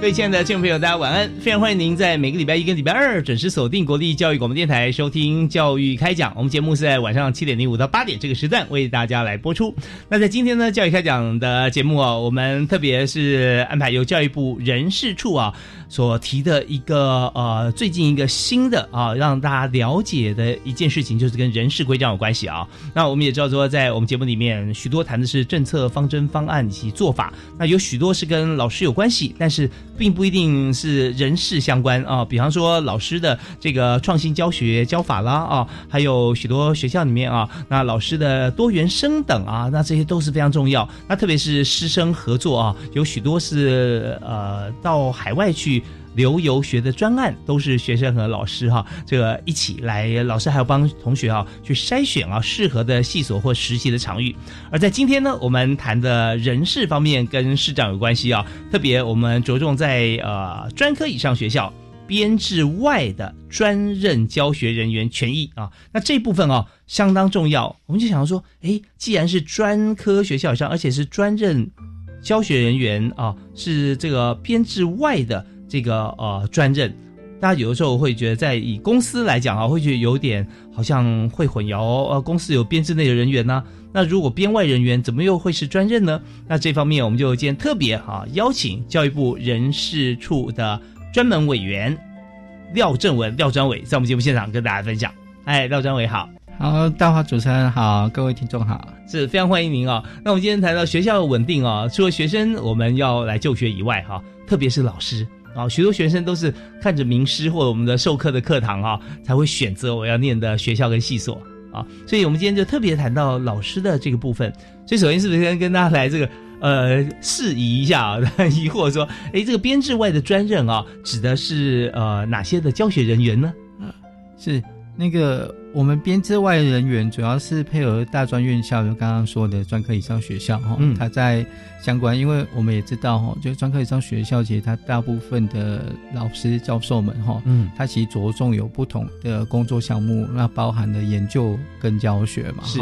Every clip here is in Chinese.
各位亲爱的听众朋友，大家晚安！非常欢迎您在每个礼拜一跟礼拜二准时锁定国立教育广播电台收听《教育开讲》。我们节目是在晚上七点零五到八点这个时段为大家来播出。那在今天呢，《教育开讲》的节目啊，我们特别是安排由教育部人事处啊所提的一个呃最近一个新的啊让大家了解的一件事情，就是跟人事规章有关系啊。那我们也知道说，在我们节目里面许多谈的是政策方针方案以及做法，那有许多是跟老师有关系，但是。并不一定是人事相关啊，比方说老师的这个创新教学教法啦啊，还有许多学校里面啊，那老师的多元生等啊，那这些都是非常重要。那特别是师生合作啊，有许多是呃到海外去。留游学的专案都是学生和老师哈，这个一起来，老师还要帮同学啊去筛选啊适合的系所或实习的场域。而在今天呢，我们谈的人事方面跟市长有关系啊，特别我们着重在呃专科以上学校编制外的专任教学人员权益啊，那这部分啊相当重要。我们就想说，哎，既然是专科学校上，而且是专任教学人员啊，是这个编制外的。这个呃专任，大家有的时候会觉得，在以公司来讲啊，会觉得有点好像会混淆呃，公司有编制内的人员呢，那如果编外人员怎么又会是专任呢？那这方面我们就今天特别哈邀请教育部人事处的专门委员廖正文廖专委在我们节目现场跟大家分享。哎，廖专委好，好，大华主持人好，各位听众好，是非常欢迎您哦。那我们今天谈到学校的稳定哦，除了学生我们要来就学以外哈，特别是老师。啊，许多学生都是看着名师或者我们的授课的课堂啊，才会选择我要念的学校跟系所啊。所以，我们今天就特别谈到老师的这个部分。所以，首先是不是先跟大家来这个呃释疑一下啊？疑惑说，哎，这个编制外的专任啊，指的是呃哪些的教学人员呢？是那个。我们编制外人员主要是配合大专院校，就刚刚说的专科以上学校哈，它在相关，因为我们也知道哈，就专科以上学校其实它大部分的老师教授们哈，嗯，它其实着重有不同的工作项目，那包含了研究跟教学嘛，是。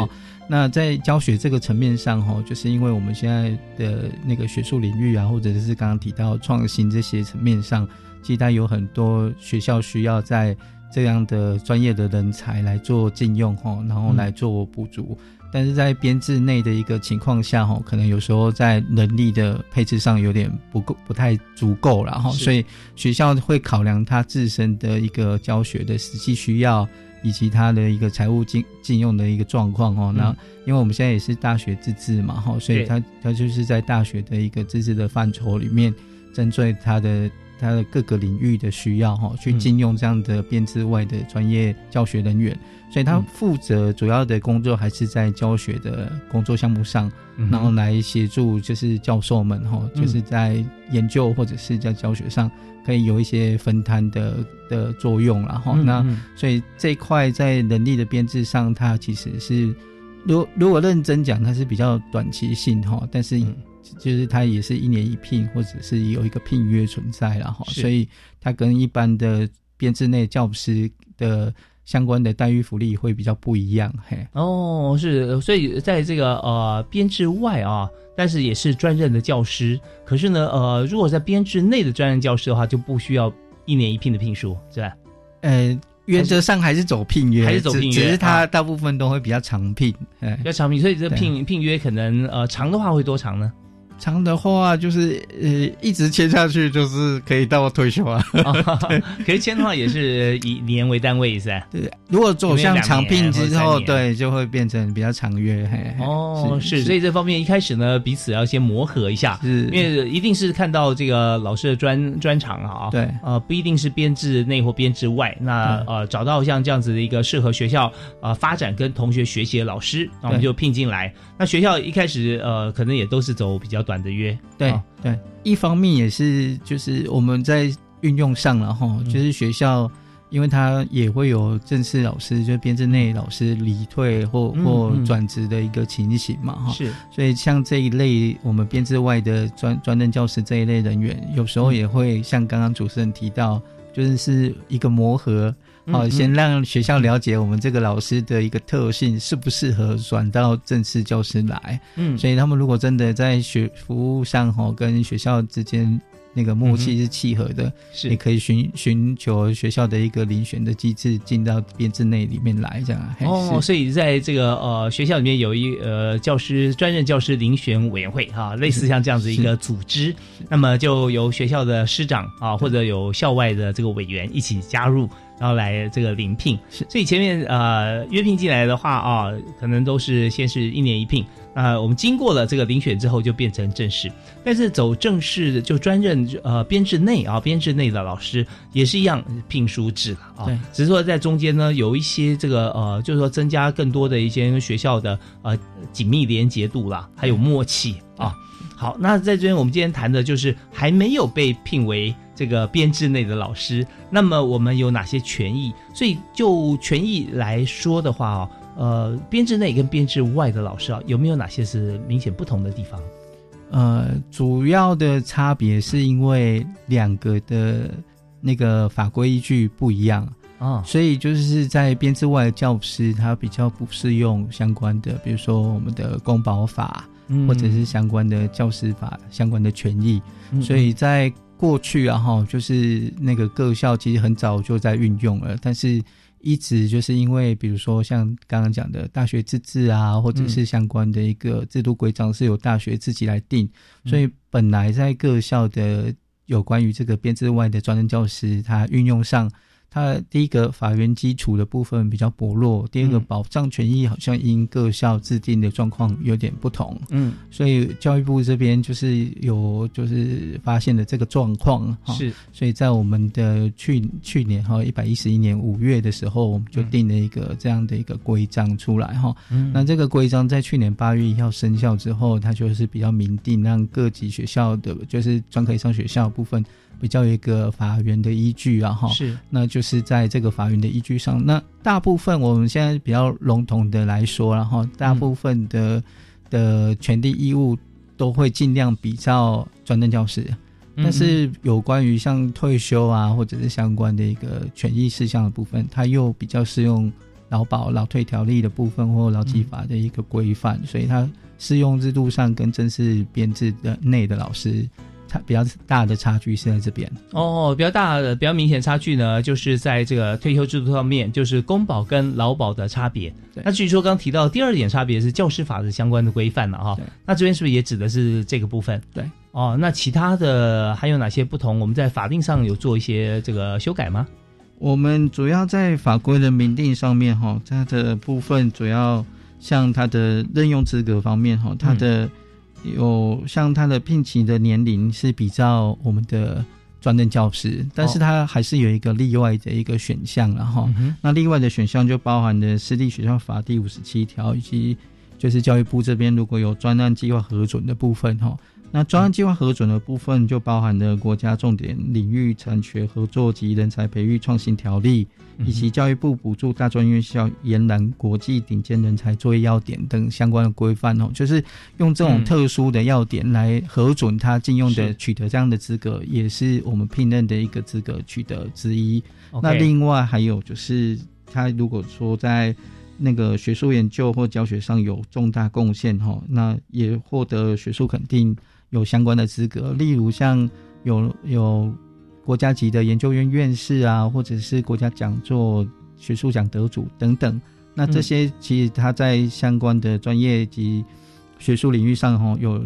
那在教学这个层面上哈，就是因为我们现在的那个学术领域啊，或者是刚刚提到创新这些层面上，其实它有很多学校需要在。这样的专业的人才来做禁用哈，然后来做补足，但是在编制内的一个情况下哈，可能有时候在能力的配置上有点不够，不太足够了哈，所以学校会考量他自身的一个教学的实际需要，以及他的一个财务禁禁用的一个状况哦。那因为我们现在也是大学自治嘛哈，所以他他就是在大学的一个自治的范畴里面，针对他的。他的各个领域的需要哈，去禁用这样的编制外的专业教学人员，所以他负责主要的工作还是在教学的工作项目上，然后来协助就是教授们哈，就是在研究或者是在教学上可以有一些分摊的的作用然后那所以这一块在能力的编制上，它其实是如如果认真讲，它是比较短期性哈，但是。就是他也是一年一聘，或者是有一个聘约存在了哈，所以他跟一般的编制内教师的相关的待遇福利会比较不一样嘿。哦，是，所以在这个呃编制外啊，但是也是专任的教师，可是呢呃，如果在编制内的专任教师的话，就不需要一年一聘的聘书，是吧？呃，原则上还是走聘约，还是走聘约，只是他大部分都会比较长聘，比较长聘，所以这聘聘约可能呃长的话会多长呢？长的话就是呃一直签下去，就是可以到退休啊。可是签的话也是以年为单位是吧？对，如果走向长聘之后，对，就会变成比较长约。嘿嘿哦，是，是所以这方面一开始呢，彼此要先磨合一下，是因为一定是看到这个老师的专专长啊，对呃，不一定是编制内或编制外，那呃，找到像这样子的一个适合学校呃发展跟同学学习的老师，那我们就聘进来。那学校一开始呃，可能也都是走比较短的约，对哦。对，一方面也是就是我们在运用上了哈，嗯。就是学校。因为他也会有正式老师，就是编制内老师离退或嗯或嗯。转职的一个情形嘛，哈。是。所以像这一类我们编制外的专专任教师这一类人员，有时候也会像刚刚主持人提到，就是是一个磨合，好、嗯嗯先让学校了解我们这个老师的一个特性，适不适合转到正式教师来。嗯，所以他们如果真的在学服务上哈，跟学校之间那个默契是契合的，也是可以寻寻求学校的一个遴选的机制，进到编制内里面来，这样。嘿哦，所以在这个呃学校里面有一呃教师专任教师遴选委员会哈、类似像这样子一个组织，那么就由学校的师长啊或者有校外的这个委员一起加入，然后来这个临聘。是所以前面呃约聘进来的话啊，可能都是先是一年一聘。那我们经过了这个遴选之后，就变成正式。但是走正式的就专任呃编制内啊，编制内的老师也是一样聘书制了啊。对只是说在中间呢，有一些这个呃，就是说增加更多的一些跟学校的呃紧密连结度啦，还有默契啊。好，那在这边我们今天谈的就是还没有被聘为这个编制内的老师，那么我们有哪些权益？所以就权益来说的话哦，呃，编制内跟编制外的老师啊，有没有哪些是明显不同的地方？呃，主要的差别是因为两个的那个法规依据不一样，啊，所以就是在编制外的教师，他比较不适用相关的，比如说我们的公保法，嗯或者是相关的教师法相关的权益。嗯所以在过去啊，哈，就是那个各校其实很早就在运用了，但是一直就是因为，比如说像刚刚讲的大学自治啊，或者是相关的一个制度规章是由大学自己来定，嗯所以本来在各校的有关于这个编制外的专任教师，他运用上。它第一个法源基础的部分比较薄弱，第二个嗯。保障权益好像因各校制定的状况有点不同。嗯。所以教育部这边就是有就是发现了这个状况哈，是。所以在我们的去去年哈一百一十一年五月的时候，我们就定了一个这样的一个规章出来哈。嗯。那这个规章在去年八月一号生效之后，它就是比较明定，让各级学校的就是专科以上学校的部分比较有一个法源的依据啊哈。是那就是在这个法源的依据上，那大部分我们现在比较笼统的来说，然后大部分的、的权利义务都会尽量比照专任教师，嗯但是有关于像退休啊或者是相关的一个权益事项的部分，它又比较适用劳保、劳退条例的部分或劳基法的一个规范，所以它适用制度上跟正式编制的内的老师。差比较大的差距是在这边，哦，比较大的、比较明显差距呢，就是在这个退休制度上面，就是公保跟劳保的差别。那至于说刚提到第二点差别是教师法的相关的规范了哈对，那这边是不是也指的是这个部分？对。哦，那其他的还有哪些不同？我们在法定上有做一些这个修改吗？我们主要在法规的明定上面哈，它的部分主要像它的任用资格方面哈，它的有像他的聘请的年龄是比较我们的专任教师，但是他还是有一个例外的一个选项然后、嗯哼。那例外的选项就包含了私立学校法第五十七条，以及就是教育部这边如果有专案计划核准的部分哈。那专案计划核准的部分就包含了国家重点领域产学合作及人才培育创新条例，以及教育部补助大专院校延揽国际顶尖人才作业要点等相关的规范哦，就是用这种嗯。特殊的要点来核准他禁用的取得这样的资格，也是我们聘任的一个资格取得之一。那另外还有就是，他如果说在那个学术研究或教学上有重大贡献哈，那也获得学术肯定，有相关的资格，例如像有有国家级的研究院院士啊，或者是国家讲座、学术奖得主等等。那这些其实他在相关的专业及学术领域上哈有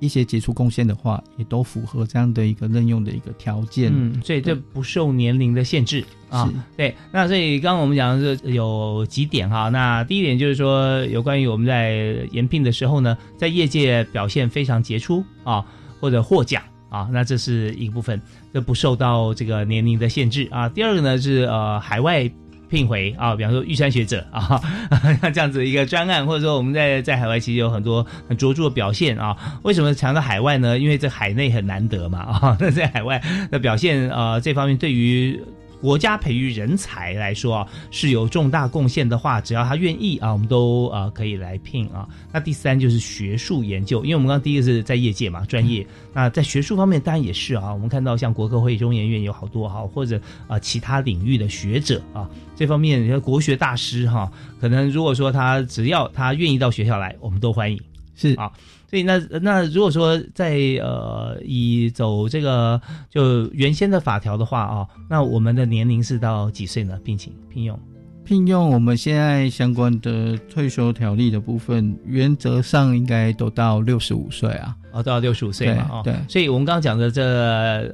一些杰出贡献的话，也都符合这样的一个任用的一个条件。嗯，所以这不受年龄的限制啊。对，那所以刚刚我们讲的是有几点哈。那第一点就是说，有关于我们在延聘的时候呢，在业界表现非常杰出啊，或者获奖啊，那这是一个部分，这不受到这个年龄的限制啊。第二个呢是呃海外。聘回啊，比方说玉山学者啊，像这样子一个专案，或者说我们在在海外其实有很多很卓著的表现啊。为什么强调海外呢？因为在海内很难得嘛啊，那 在海外的表现啊这方面对于。国家培育人才来说啊，是有重大贡献的话，只要他愿意啊，我们都呃可以来聘啊。那第三就是学术研究，因为我们刚刚第一个是在业界嘛，专业。那在学术方面当然也是啊，我们看到像国科会、中研院有好多哈，或者啊其他领域的学者啊，这方面像国学大师哈，可能如果说他只要他愿意到学校来，我们都欢迎。是啊，所以那那如果说在呃以走这个就原先的法条的话啊，那我们的年龄是到几岁呢？聘请聘用聘用我们现在相关的退休条例的部分，原则上应该都到六十五岁啊。哦，到六十五岁嘛，哦，对，所以我们刚刚讲的这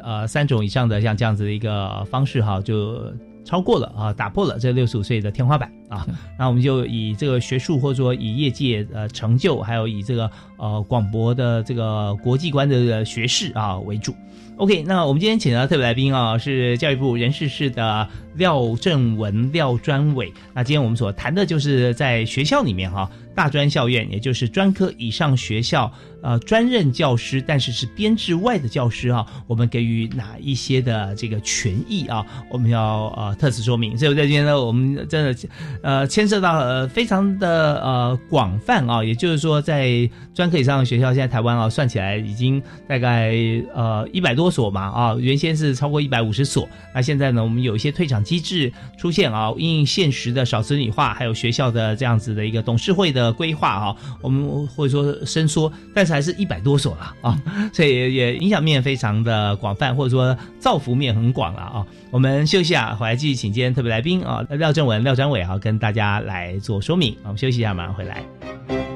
呃三种以上的像这样子的一个方式哈，就超过了啊，打破了这六十五岁的天花板啊。那我们就以这个学术或者说以业界呃成就，还有以这个呃广博的这个国际观的学士啊为主。OK，那我们今天请到特别来宾啊，是教育部人事室的廖正文廖专委。那今天我们所谈的就是在学校里面哈，大专校院，也就是专科以上学校呃专任教师，但是是编制外的教师啊，我们给予哪一些的这个权益啊？我们要呃特此说明。所以在这边呢，我们真的呃牵涉到呃非常的呃广泛啊，也就是说在专科以上的学校，现在台湾啊算起来已经大概呃一百多。所嘛啊，原先是超过一百五十所，那现在呢，我们有一些退场机制出现啊，因现实的少子女化，还有学校的这样子的一个董事会的规划啊，我们或者说伸缩，但是还是一百多所了啊，所以也影响面非常的广泛，或者说造福面很广了啊。我们休息啊，回来继续请今天特别来宾啊，廖正文、廖专伟啊，跟大家来做说明。我们休息一下，马上回来。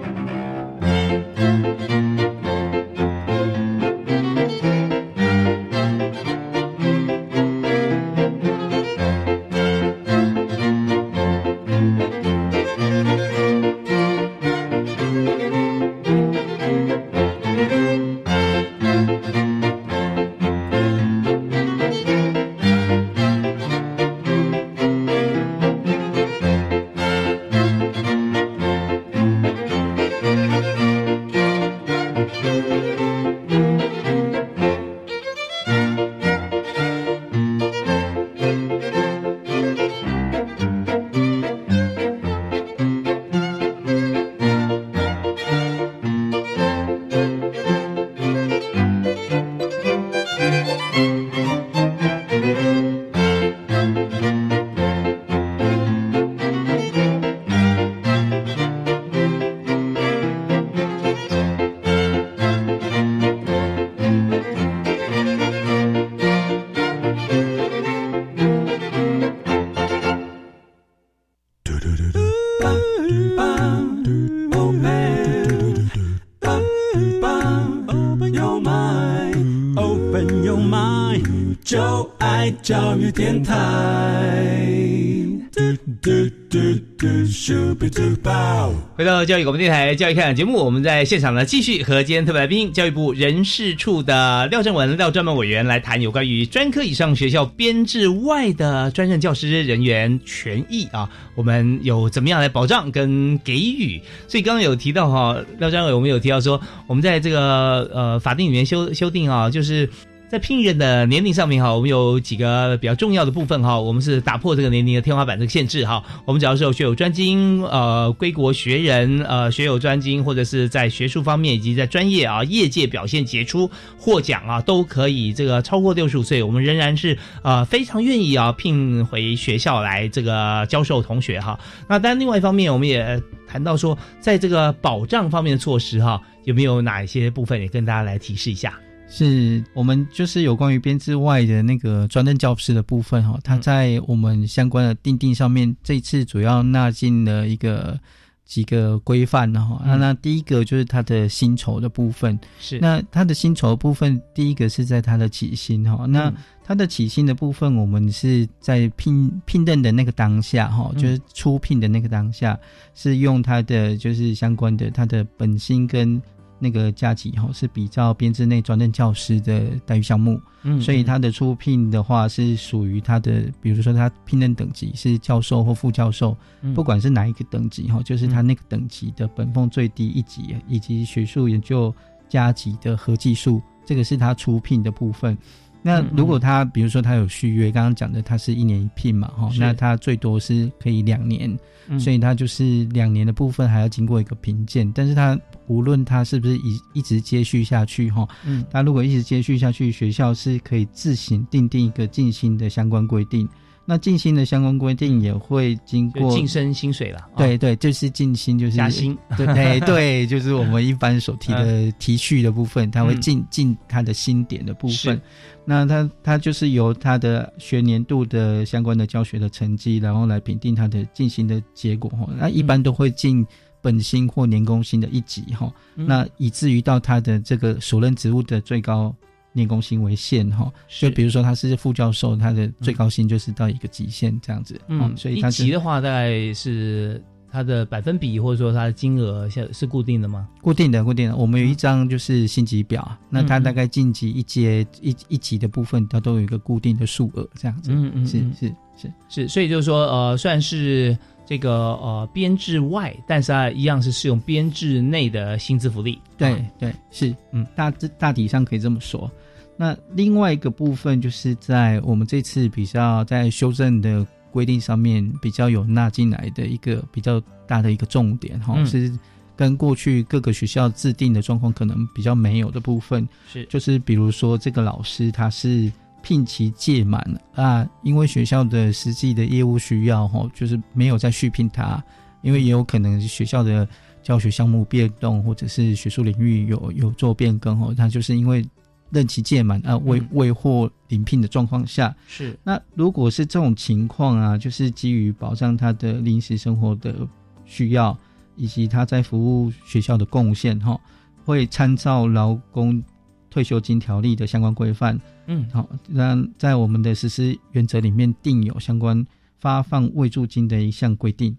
回到教育广播电台教育开讲节目，我们在现场呢继续和今天特别来宾教育部人事处的廖正文廖专门委员来谈有关于专科以上学校编制外的专任教师人员权益啊，我们有怎么样来保障跟给予？所以刚刚有提到哈，廖专委我们有提到说，我们在这个呃法定里面修修订啊，就是。在聘任的年龄上面哈，我们有几个比较重要的部分哈，我们是打破这个年龄的天花板这个限制哈。我们只要是有学有专精，呃，归国学人，呃，学有专精，或者是在学术方面以及在专业啊业界表现杰出获奖啊，都可以这个超过六十五岁，我们仍然是呃非常愿意啊聘回学校来这个教授同学哈。那当然另外一方面，我们也谈到说，在这个保障方面的措施哈，有没有哪一些部分也跟大家来提示一下？是我们就是有关于编制外的那个专任教师的部分哈，它在我们相关的定定上面，这次主要纳进了一个几个规范呢哈。那、嗯。那第一个就是它的薪酬的部分，是。那它的薪酬的部分，第一个是在它的起薪哈。那嗯它的起薪的部分，我们是在聘聘任的那个当下哈，嗯。就是初聘的那个当下，是用它的就是相关的它的本薪跟那个加级哈，是比较编制内专任教师的待遇项目。嗯所以他的出聘的话是属于他的，比如说他聘任等级是教授或副教授，嗯不管是哪一个等级哈，就是他那个等级的本俸最低一级，以及学术研究加级的合计数，这个是他出聘的部分。那如果他比如说他有续约，刚刚讲的他是一年一聘嘛哈，那他最多是可以两年，嗯。所以他就是两年的部分还要经过一个评鉴，但是他无论他是不是一一直接续下去哈，嗯。他如果一直接续下去，学校是可以自行定定一个进薪的相关规定。那进薪的相关规定也会经过晋升薪水了，啊。对对，就是进薪，就是加薪，对对 对，就是我们一般所提的提序的部分，它会进进它的薪点的部分。那它它就是由它的学年度的相关的教学的成绩，然后来评定它的进行的结果哈。那一般都会进本薪或年工薪的一级哈。嗯。那以至于到他的这个所任职务的最高年工薪为限哈，是就比如说他是副教授，他的最高薪就是到一个极限这样子，嗯哦，所以一他是级的话，大概是它的百分比或者说它的金额是是固定的吗？固定的固定的。我们有一张就是薪级表，那他大概晋级一阶一一级的部分，它都有一个固定的数额这样子，嗯嗯嗯是是是是，所以就是说，呃，虽然是这个呃编制外，但是它一样是适用编制内的薪资福利。对啊对是，嗯，大致大体上可以这么说。那另外一个部分就是在我们这次比较在修正的规定上面比较有纳进来的一个比较大的一个重点哈、嗯。是跟过去各个学校制定的状况可能比较没有的部分，是。就是比如说这个老师他是聘期届满啊，因为学校的实际的业务需要哈，就是没有再续聘他，因为也有可能学校的教学项目变动，或者是学术领域有有做变更哦，他就是因为任期届满啊未嗯。未获临聘的状况下，是，那如果是这种情况啊，就是基于保障他的临时生活的需要，以及他在服务学校的贡献哈，会参照劳工退休金条例的相关规范，嗯，好，那在我们的实施原则里面定有相关发放慰助金的一项规定。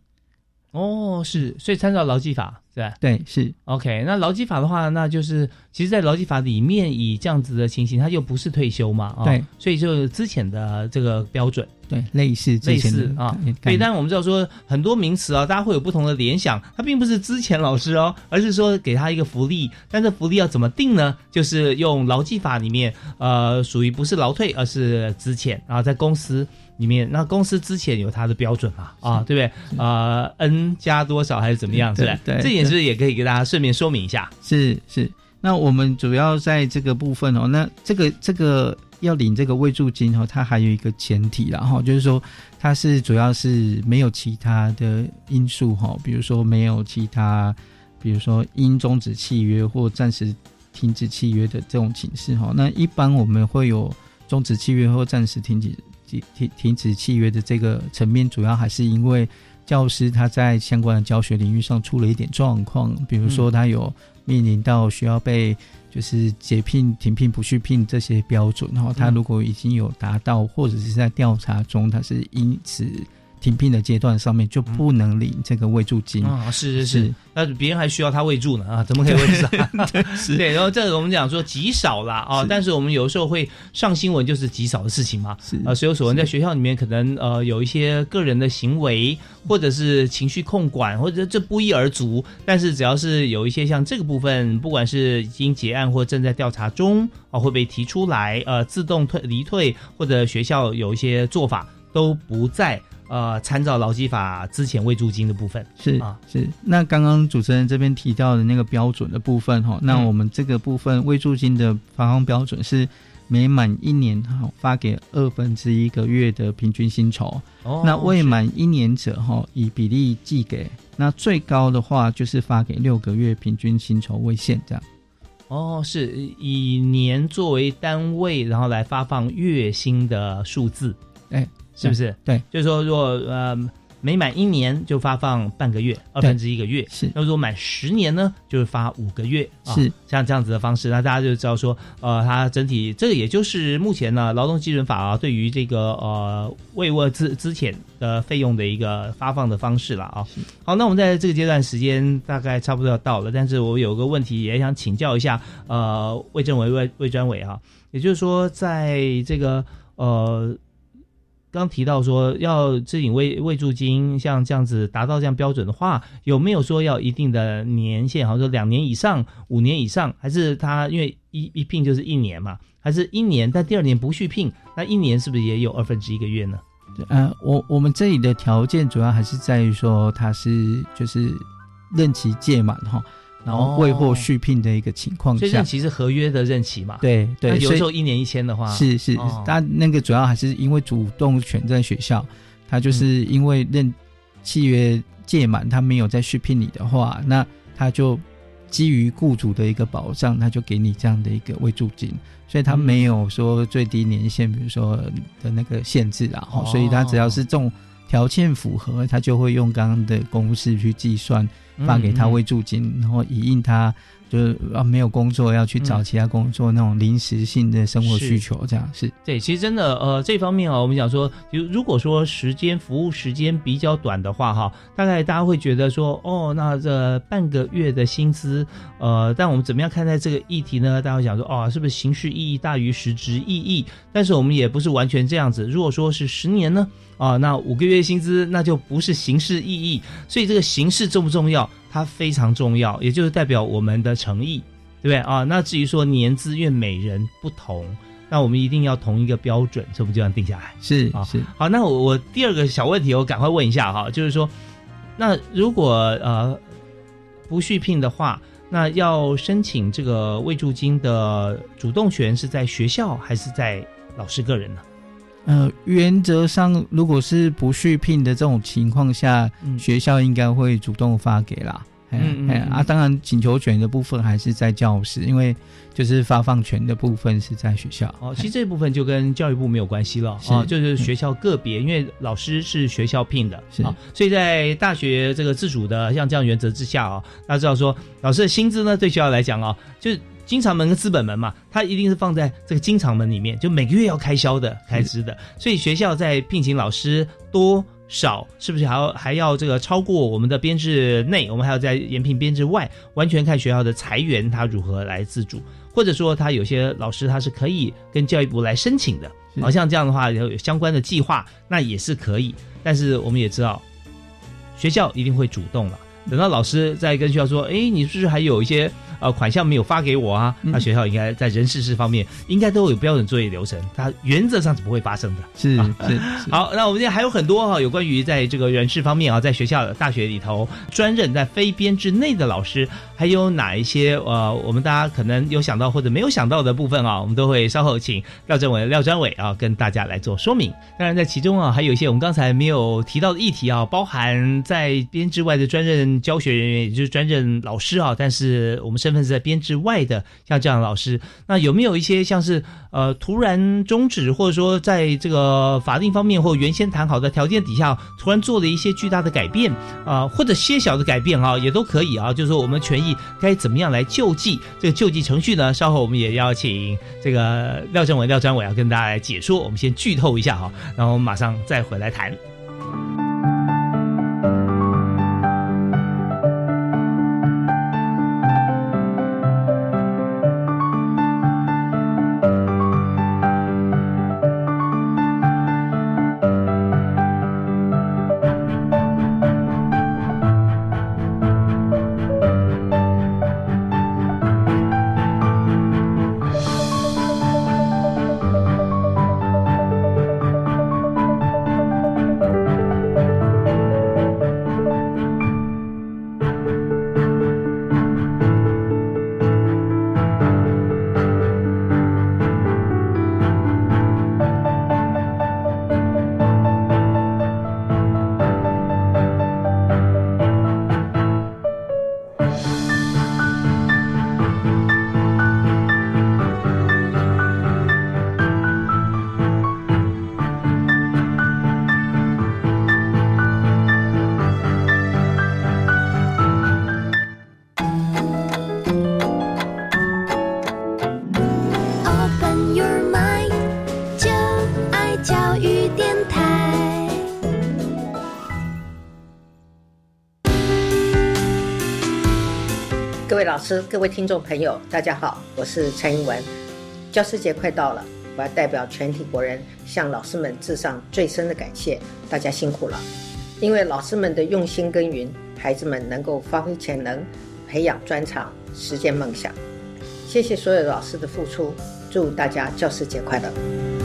哦，是，所以参照劳基法是吧对，是？OK，那劳基法的话，那就是其实，在劳基法里面，以这样子的情形，它又不是退休嘛，啊、对，所以就之前的这个标准。对，类似类似啊概，对，念但是我们知道说很多名词啊，大家会有不同的联想，它并不是之前老师哦，而是说给他一个福利，但这福利要怎么定呢？就是用劳基法里面，呃，属于不是劳退，而是资遣，然后在公司里面，那公司之前有它的标准嘛，啊，对不对？呃，n 加多少还是怎么样，是对吧？对这点是不是也可以给大家顺便说明一下？是是。那我们主要在这个部分哦，那这个这个要领这个未助金哦，它还有一个前提啦哈，就是说它是主要是没有其他的因素哈，比如说没有其他，比如说因终止契约或暂时停止契约的这种情势哈。那一般我们会有终止契约或暂时停止停停停止契约的这个层面，主要还是因为教师他在相关的教学领域上出了一点状况，比如说他有面临到需要被就是解聘、停聘、不续聘这些标准，然后他如果已经有达到，或者是在调查中，他是因此停聘的阶段上面就不能领这个慰助金。啊，是是是，那别人还需要他慰助呢啊，怎么可以喂不上？是对，然后这个我们讲说极少啦啊，是但是我们有时候会上新闻，就是极少的事情嘛。啊呃，所有所闻在学校里面可能呃有一些个人的行为，或者是情绪控管，或者这不一而足。但是只要是有一些像这个部分，不管是已经结案或正在调查中啊，会被提出来呃自动退离退，或者学校有一些做法都不在呃参照劳基法之前未住金的部分。是啊。是，那刚刚主持人这边提到的那个标准的部分哈，那嗯我们这个部分未住金的发放标准是每满一年哈发给二分之一个月的平均薪酬，哦那未满一年者哈以比例计给，那最高的话就是发给六个月平均薪酬为限这样。哦，是以年作为单位，然后来发放月薪的数字，哎，是不是？对，就是说，如果呃每满一年就发放半个月，二分之一个月。是那如果满十年呢，就是发五个月。啊是像这样子的方式，那大家就知道说，呃，它整体这个也就是目前呢劳动基准法啊对于这个呃慰问资资遣的费用的一个发放的方式了啊。好，那我们在这个阶段时间大概差不多要到了，但是我有个问题也想请教一下，呃，魏政委魏魏专委啊，也就是说在这个呃。刚提到说要支领慰慰助金，像这样子达到这样标准的话，有没有说要一定的年限？好像说两年以上、五年以上，还是他因为一一聘就是一年嘛，还是一年，但第二年不续聘，那一年是不是也有二分之一个月呢？呃，我我们这里的条件主要还是在于说他是就是任期届满哈，然后未获续聘的一个情况下所以任，期是合约的任期嘛？，对对，有时候一年一签的话，是是哦，但那个主要还是因为主动权在学校，他就是因为任契约届满，他没有再续聘你的话，那他就基于雇主的一个保障，他就给你这样的一个未住金，所以他没有说最低年限，比如说的那个限制啊，哦所以他只要是这种条件符合，他就会用刚刚的公式去计算发给他嗯慰助金，然后以应他就是啊没有工作要去找嗯其他工作那种临时性的生活需求，这样是对，其实真的，呃，这方面啊，我们讲说，就如果说时间服务时间比较短的话，哈，大概大家会觉得说，哦，那这半个月的薪资，呃，但我们怎么样看待这个议题呢？大家会想说，哦，是不是形式意义大于实质意义？但是我们也不是完全这样子。如果说是十年呢，啊，那五个月薪资那就不是形式意义，所以这个形式重不重要？它非常重要，也就是代表我们的诚意。对不对啊？那至于说年资，因为每人不同，那我们一定要同一个标准，这不就这样定下来？啊是是好，那我我第二个小问题，我赶快问一下哈，就是说，那如果呃不续聘的话，那要申请这个未住金的主动权是在学校还是在老师个人呢？呃，原则上如果是不续聘的这种情况下，嗯。学校应该会主动发给啦。哎嗯嗯啊，当然请求权的部分还是在教师，因为就是发放权的部分是在学校。哦，其实哎。这部分就跟教育部没有关系了是。啊，就是学校个别，因为老师是学校聘的是。啊，所以在大学这个自主的像这样原则之下啊，大家知道说老师的薪资呢，对学校来讲啊，就是经常门跟资本门嘛，它一定是放在这个经常门里面，就每个月要开销的开支的，所以学校在聘请老师多。少是不是还要还要这个超过我们的编制内？我们还要在延聘编制外，完全看学校的裁员他如何来自主，或者说他有些老师他是可以跟教育部来申请的，好像这样的话有有相关的计划，那也是可以。但是我们也知道，学校一定会主动了。等到老师再跟学校说：“哎，你是不是还有一些呃款项没有发给我啊？”嗯那学校应该在人事事方面应该都有标准作业流程，它原则上是不会发生的。是啊是是，好，那我们现在还有很多哈、有关于在这个人事方面啊，在学校、大学里头专任在非编制内的老师，还有哪一些呃，我们大家可能有想到或者没有想到的部分啊，我们都会稍后请廖政委、廖专委啊跟大家来做说明。当然，在其中啊，还有一些我们刚才没有提到的议题啊，包含在编制外的专任教学人员，也就是专任老师啊，但是我们身份是在编制外的，像这样的老师，那有没有一些像是呃突然终止，或者说在这个法定方面或原先谈好的条件底下，突然做了一些巨大的改变啊、或者些小的改变啊，也都可以啊。就是说我们权益该怎么样来救济？这个救济程序呢，稍后我们也邀请这个廖政委、廖专委要跟大家来解说。我们先剧透一下哈，然后马上再回来谈。老师、各位听众朋友，大家好，我是陈英文。教师节快到了，我要代表全体国人向老师们致上最深的感谢，大家辛苦了。因为老师们的用心耕耘，孩子们能够发挥潜能，培养专长，实现梦想。谢谢所有老师的付出，祝大家教师节快乐。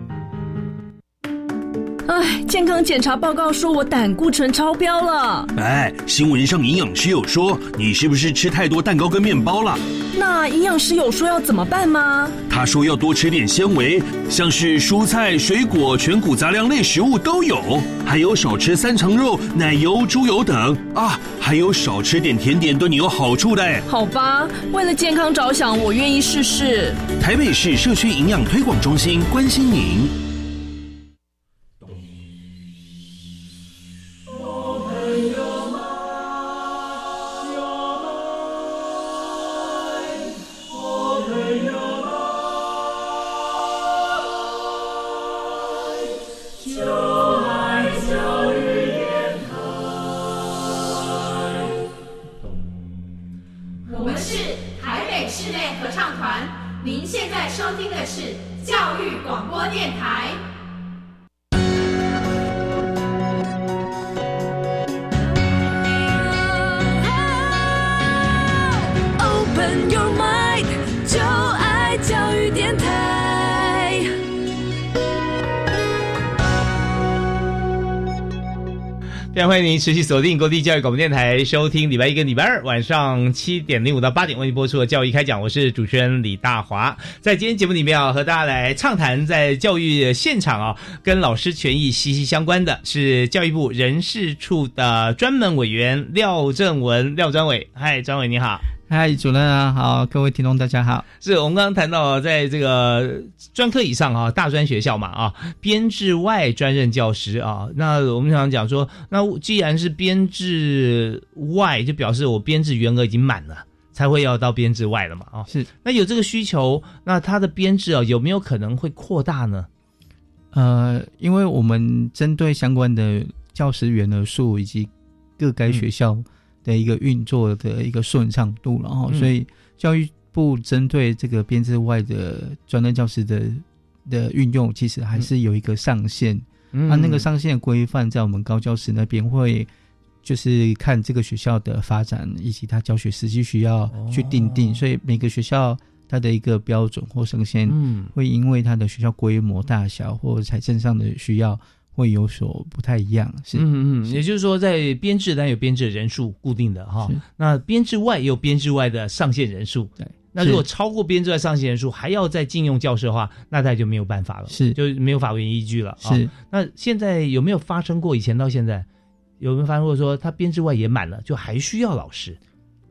哎，健康检查报告说我胆固醇超标了。哎，新闻上营养师有说你是不是吃太多蛋糕跟面包了？那营养师有说要怎么办吗？他说要多吃点纤维，像是蔬菜、水果、全谷杂粮类食物都有，还有少吃三层肉、奶油、猪油等啊，还有少吃点甜点对你有好处的。好吧，为了健康着想，我愿意试试。台北市社区营养推广中心关心您。您持续锁定国立教育广播电台，收听礼拜一跟礼拜二晚上七点零五到八点为您播出的教育开讲，我是主持人李大华。在今天节目里面啊，和大家来畅谈在教育现场啊，跟老师权益息息相关的是教育部人事处的专门委员廖正文廖专委。嗨，专委你好。嗨，主任啊，好，各位听众大家好。是我们刚刚谈到，在这个专科以上啊，大专学校嘛啊，编制外专任教师啊，那我们常讲说，那既然是编制外，就表示我编制员额已经满了，才会要到编制外了嘛啊。是，那有这个需求，那它的编制啊，有没有可能会扩大呢？呃，因为我们针对相关的教师员额数以及各该学校。的一个运作的一个顺畅度，然后，所以教育部针对这个编制外的专任教师的的运用，其实还是有一个上限。嗯，那、啊、那个上限规范在我们高教师那边会，就是看这个学校的发展以及他教学实际需要去定定，哦、所以每个学校它的一个标准或上限，嗯，会因为它的学校规模大小或财政上的需要。会有所不太一样，是，嗯嗯，也就是说，在编制单有编制人数固定的哈，那编制外也有编制外的上限人数，对，那如果超过编制外上限人数，还要再禁用教师的话，那他就没有办法了，是，就没有法律依据了，是。那现在有没有发生过？以前到现在有没有发生过说他编制外也满了，就还需要老师？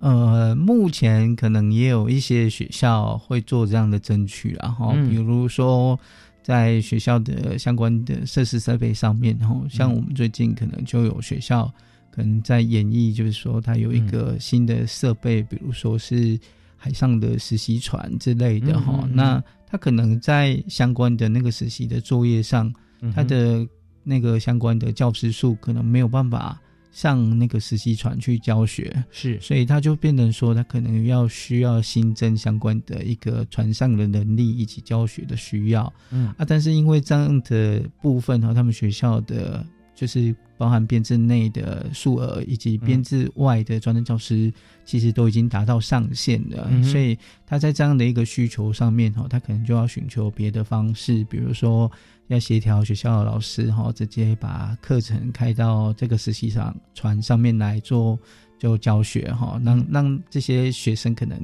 呃，目前可能也有一些学校会做这样的争取，然后比如说。在学校的相关的设施设备上面，然后像我们最近可能就有学校可能在演绎，就是说它有一个新的设备，比如说是海上的实习船之类的哈。那它可能在相关的那个实习的作业上，它的那个相关的教师数可能没有办法上那个实习船去教学，是，所以他就变成说，他可能要需要新增相关的一个船上的能力以及教学的需要，嗯。啊，但是因为这样的部分和他们学校的，就是包含编制内的数额以及编制外的专任教师，其实都已经达到上限了，嗯、所以他在这样的一个需求上面哈，他可能就要寻求别的方式，比如说。要协调学校的老师哈，直接把课程开到这个实习上船上面来做就教学哈，让让这些学生可能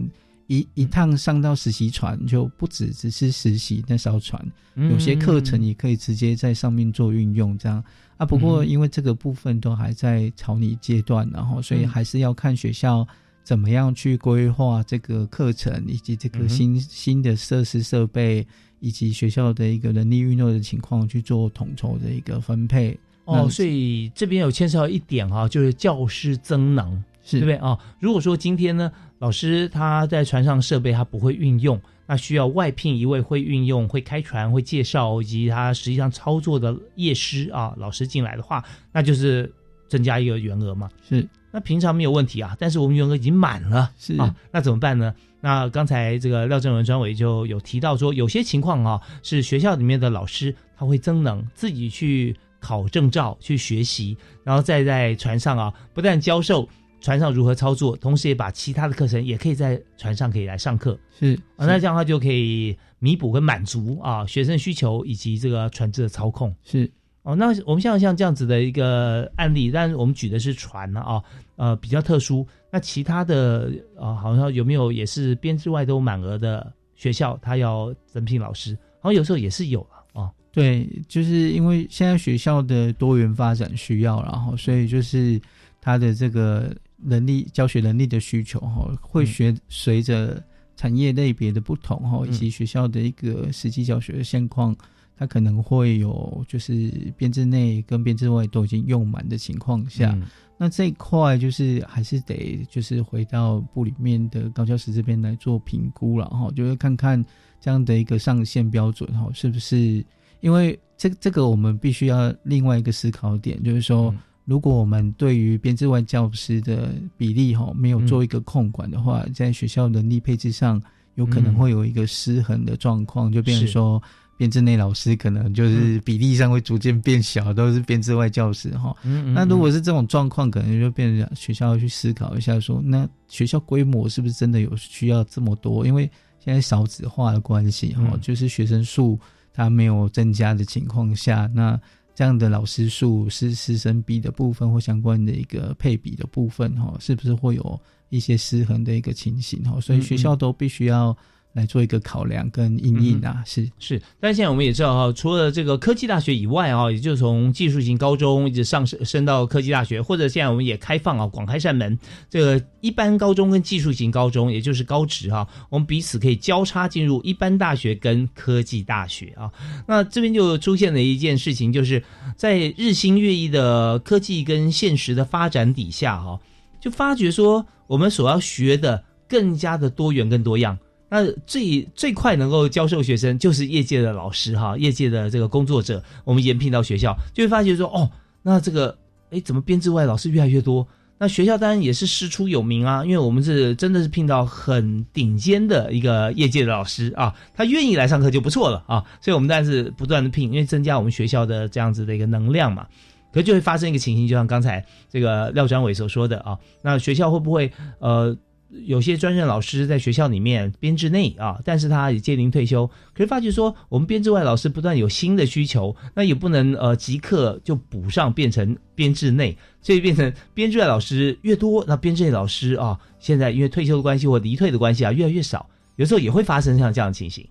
一一趟上到实习船就不止只是实习那艘船，嗯有些课程也可以直接在上面做运用，这样。啊。不过嗯。因为这个部分都还在草拟阶段，然后所以嗯。还是要看学校怎么样去规划这个课程，以及这个新、新的设施设备，以及学校的一个人力运用的情况去做统筹的一个分配。哦，所以这边有牵涉到一点哈、就是教师增能，是。对不对？啊、如果说今天呢，老师他在船上设备他不会运用，那需要外聘一位会运用、会开船、会介绍以及他实际上操作的业师啊老师进来的话，那就是增加一个员额嘛。是那平常没有问题啊，但是我们员额已经满了，是啊，那怎么办呢？那刚才这个廖正文专委就有提到说，有些情况啊是学校里面的老师他会增能，自己去考证照去学习，然后再在船上啊不但教授船上如何操作，同时也把其他的课程也可以在船上可以来上课。是啊，那这样的话就可以弥补跟满足啊学生需求以及这个船只的操控。是哦，那我们像像这样子的一个案例，但是我们举的是船呢啊，呃，比较特殊。那其他的啊，好像有没有也是编制外都满额的学校，他要增聘老师，好像有时候也是有了啊。对，就是因为现在学校的多元发展需要，然后所以就是他的这个能力教学能力的需求哈，会学随着产业类别的不同哈，以及学校的一个实际教学的现况，它可能会有就是编制内跟编制外都已经用满的情况下，嗯。那这一块就是还是得就是回到部里面的高教师这边来做评估了哈，就是看看这样的一个上限标准哈，是不是因为这这个我们必须要另外一个思考点，就是说，如果我们对于编制外教师的比例哈没有做一个控管的话，在学校能力配置上有可能会有一个失衡的状况，就变成是说。编制内老师可能就是比例上会逐渐变小，都是编制外教师哈。那如果是这种状况，可能就变成学校要去思考一下说那学校规模是不是真的有需要这么多？因为现在少子化的关系哈、嗯就是学生数它没有增加的情况下，那这样的老师数师师生比的部分或相关的一个配比的部分哈，是不是会有一些失衡的一个情形哈？所以学校都必须要来做一个考量跟应应啊，是是，但是现在我们也知道哈，除了这个科技大学以外啊，也就从技术型高中一直上升升到科技大学，或者现在我们也开放啊，广开扇门，这个一般高中跟技术型高中，也就是高职哈、我们彼此可以交叉进入一般大学跟科技大学啊。那这边就出现了一件事情，就是在日新月异的科技跟现实的发展底下哈、就发觉说我们所要学的更加的多元跟多样。那最最快能够教授学生，就是业界的老师哈，业界的这个工作者，我们延聘到学校，就会发觉说，哦，那这个，哎，怎么编制外老师越来越多？那学校当然也是师出有名啊，因为我们是真的是聘到很顶尖的一个业界的老师啊，他愿意来上课就不错了啊，所以我们当然是不断的聘，因为增加我们学校的这样子的一个能量嘛。可就会发生一个情形，就像刚才这个廖专伟所说的啊，那学校会不会呃？有些专任老师在学校里面编制内啊，但是他也届龄退休，可是发觉说我们编制外老师不断有新的需求，那也不能呃即刻就补上变成编制内，所以变成编制外老师越多，那编制内老师啊，现在因为退休的关系或离退的关系啊，越来越少，有时候也会发生像这样的情形，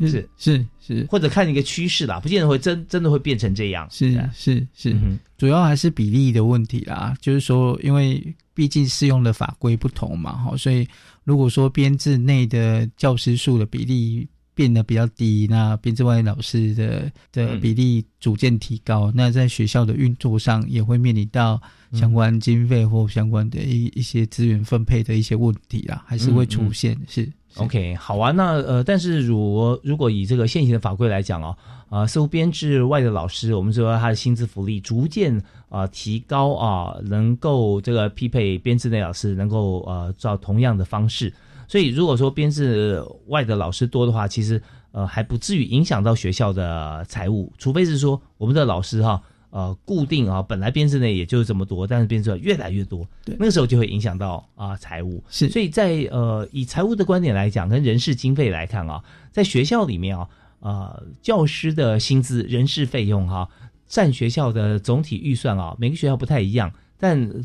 是是。是，或者看一个趋势啦，不见得会真真的会变成这样，是是是，嗯主要还是比例的问题啦。就是说，因为毕竟适用的法规不同嘛，哈，所以如果说编制内的教师数的比例变得比较低，那编制外老师的的比例逐渐提高，那在学校的运作上也会面临到相关经费或相关的一一些资源分配的一些问题啦，还是会出现。是 OK，好啊，那呃，但是如果如果以这个现行的法规来讲哦，啊、似乎编制外的老师，我们说他的薪资福利逐渐啊、提高啊，能够这个匹配编制内老师能够呃照同样的方式，所以如果说编制外的老师多的话，其实呃还不至于影响到学校的财务，除非是说我们的老师哈。呃，固定啊，本来编制内也就是这么多，但是编制越来越多，对那个时候就会影响到啊、财务。是，所以在呃以财务的观点来讲，跟人事经费来看啊，在学校里面啊，呃，教师的薪资、人事费用哈、占学校的总体预算啊，每个学校不太一样，但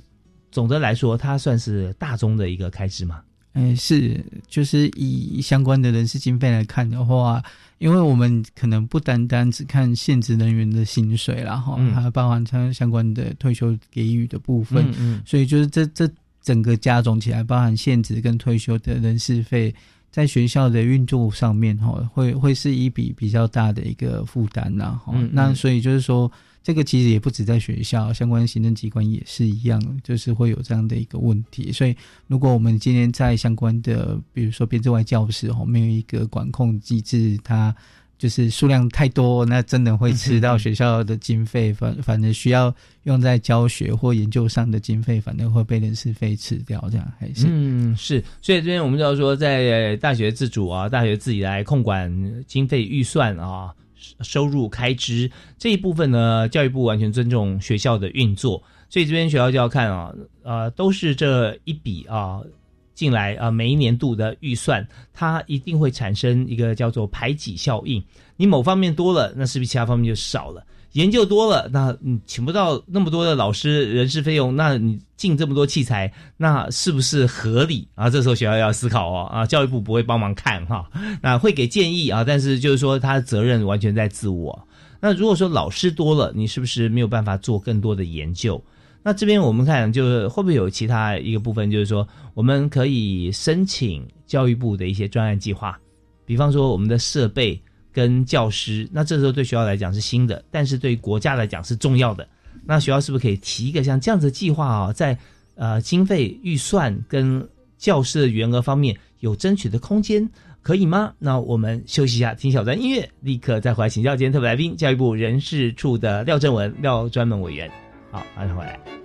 总的来说，它算是大宗的一个开支嘛。哎，是，就是以相关的人事经费来看的话，因为我们可能不单单只看现职人员的薪水啦，哈、嗯。还包含相相关的退休给予的部分，嗯嗯。所以就是这这整个加总起来，包含现职跟退休的人事费，在学校的运作上面，哈，会会是一笔比较大的一个负担呐，哈、嗯嗯。那所以就是说。这个其实也不止在学校，相关行政机关也是一样，就是会有这样的一个问题。所以，如果我们今天在相关的，比如说编制外教室哦，没有一个管控机制，它就是数量太多，那真的会吃到学校的经费，反反正需要用在教学或研究上的经费，反正会被人事费吃掉，这样还是。嗯，是，所以这边我们就要说，在大学自主啊，大学自己来控管经费预算啊，收入开支这一部分呢，教育部完全尊重学校的运作，所以这边学校就要看啊，呃，都是这一笔啊进来啊，每一年度的预算，它一定会产生一个叫做排挤效应。你某方面多了，那是不是其他方面就少了？研究多了，那你请不到那么多的老师，人事费用，那你进这么多器材，那是不是合理啊？这时候学校要思考哦，啊，教育部不会帮忙看哈，那会给建议啊，但是就是说他的责任完全在自我。那如果说老师多了，你是不是没有办法做更多的研究？那这边我们看，就是会不会有其他一个部分，就是说我们可以申请教育部的一些专案计划，比方说我们的设备。跟教师，那这时候对学校来讲是新的，但是对于国家来讲是重要的。那学校是不是可以提一个像这样子的计划啊，在呃经费预算跟教师的员额方面有争取的空间，可以吗？那我们休息一下，听小段音乐，立刻再回来请教今天特别来宾，教育部人事处的廖正文廖专门委员。好，马上回来。